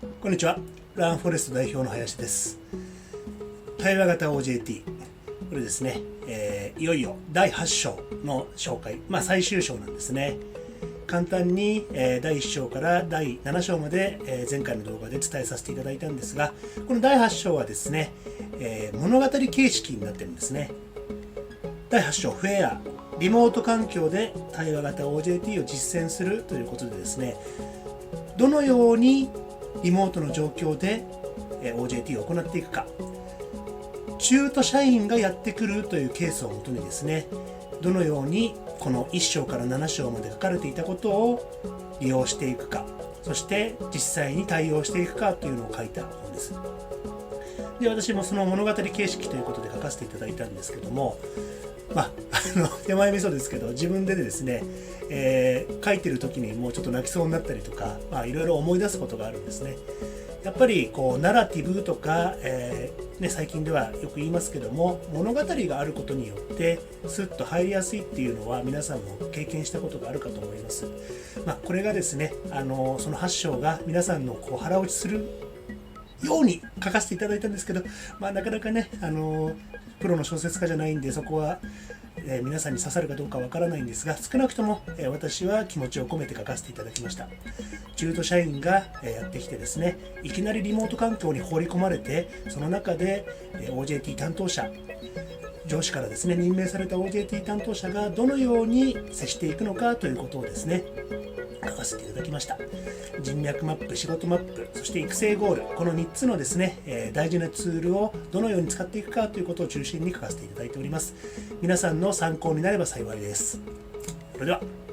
こんにちは。ランフォレスト代表の林です。対話型 OJT。これですね、えーいよいよ第8章の紹介、まあ最終章なんですね。簡単に、えー第1章から第7章まで、えー前回の動画で伝えさせていただいたんですが、この第8章はですね、え物語形式になってるんですね。第8章フェアリモート環境で対話型 OJT を実践するということでですねどのようにリモートの状況で OJT を行っていくか。中途社員がやってくるというケースをもとにですねどのようにこの1章から7章まで書かれていたことを利用していくかそして実際に対応していくかというのを書いた本です。で私もその物語形式ということで書かせていただいたんですけどもまあ、あの 手前味噌ですけど自分でですね、えー書いてる時にもうちょっと泣きそうになったりとか、いろいろ思い出すことがあるんですね。やっぱりこうナラティブとか、えーね、最近ではよく言いますけども物語があることによってスッと入りやすいっていうのは皆さんも経験したことがあるかと思います。まあ、これがですねあのその8章が皆さんのこう腹落ちするように書かせていただいたんですけど、まあ、なかなかね、あのプロの小説家じゃないんでそこは、えー皆さんに刺さるかどうかわからないんですが少なくとも、えー私は気持ちを込めて書かせていただきました。中途社員が、えやってきてですねいきなりリモート環境に放り込まれてその中で、え OJT 担当者上司からですね任命された OJT 担当者がどのように接していくのかということをですね書かせていただきました。人脈マップ仕事マップそして育成ゴールこの3つのですね、え大事なツールをどのように使っていくかということを中心に書かせていただいております。皆さんの参考になれば幸いです。それでは。